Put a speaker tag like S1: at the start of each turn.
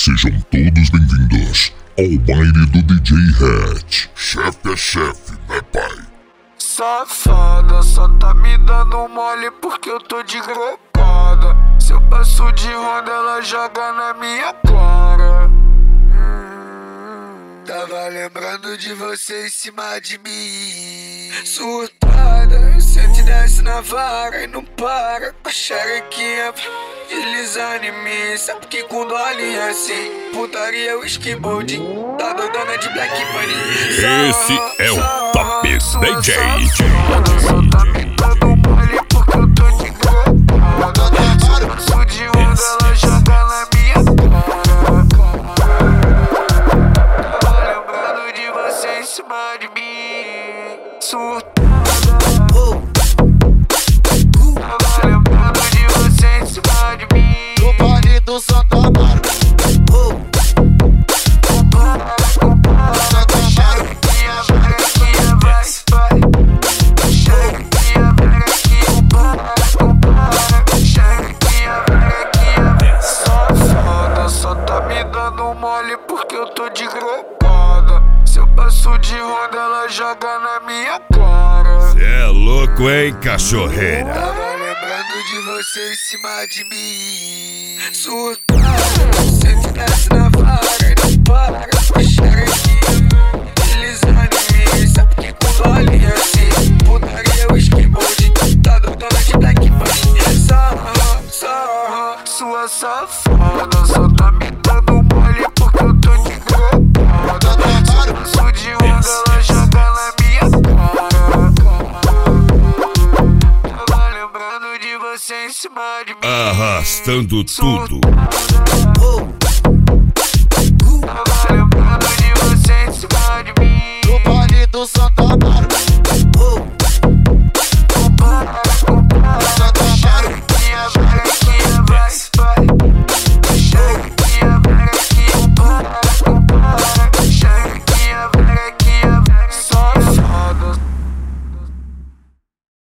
S1: Sejam todos bem-vindos ao baile do DJ Hatch. Chefe é chefe, né pai?
S2: Safada, só tá me dando mole porque eu tô de grecada. Se eu passo de ronda, ela joga na minha cara. Hum, tava lembrando de você em cima de mim. Surtada, sente desce na vara e não para. A xerequinha deslizando em mim. Sabe que quando olha assim, putaria eu esquibold. Tá doidona de Black Money.
S3: Esse é o Top DJ.
S2: Só me dando mole porque eu tô de grecada. Se eu passo de ronda, ela joga na minha cara.
S3: Cê é louco, hein, cachorreira?
S2: Você em cima de mim. Surtada, sente desce na vara e não para. Xerequinha, deslizando em mim. Sabe que quando olha assim, putaria eu esquibold. Tá doidona de Black Money. Sarra, sarra, sua safada. Só você em cima de mim.
S3: Arrastando tudo.
S2: Surtada.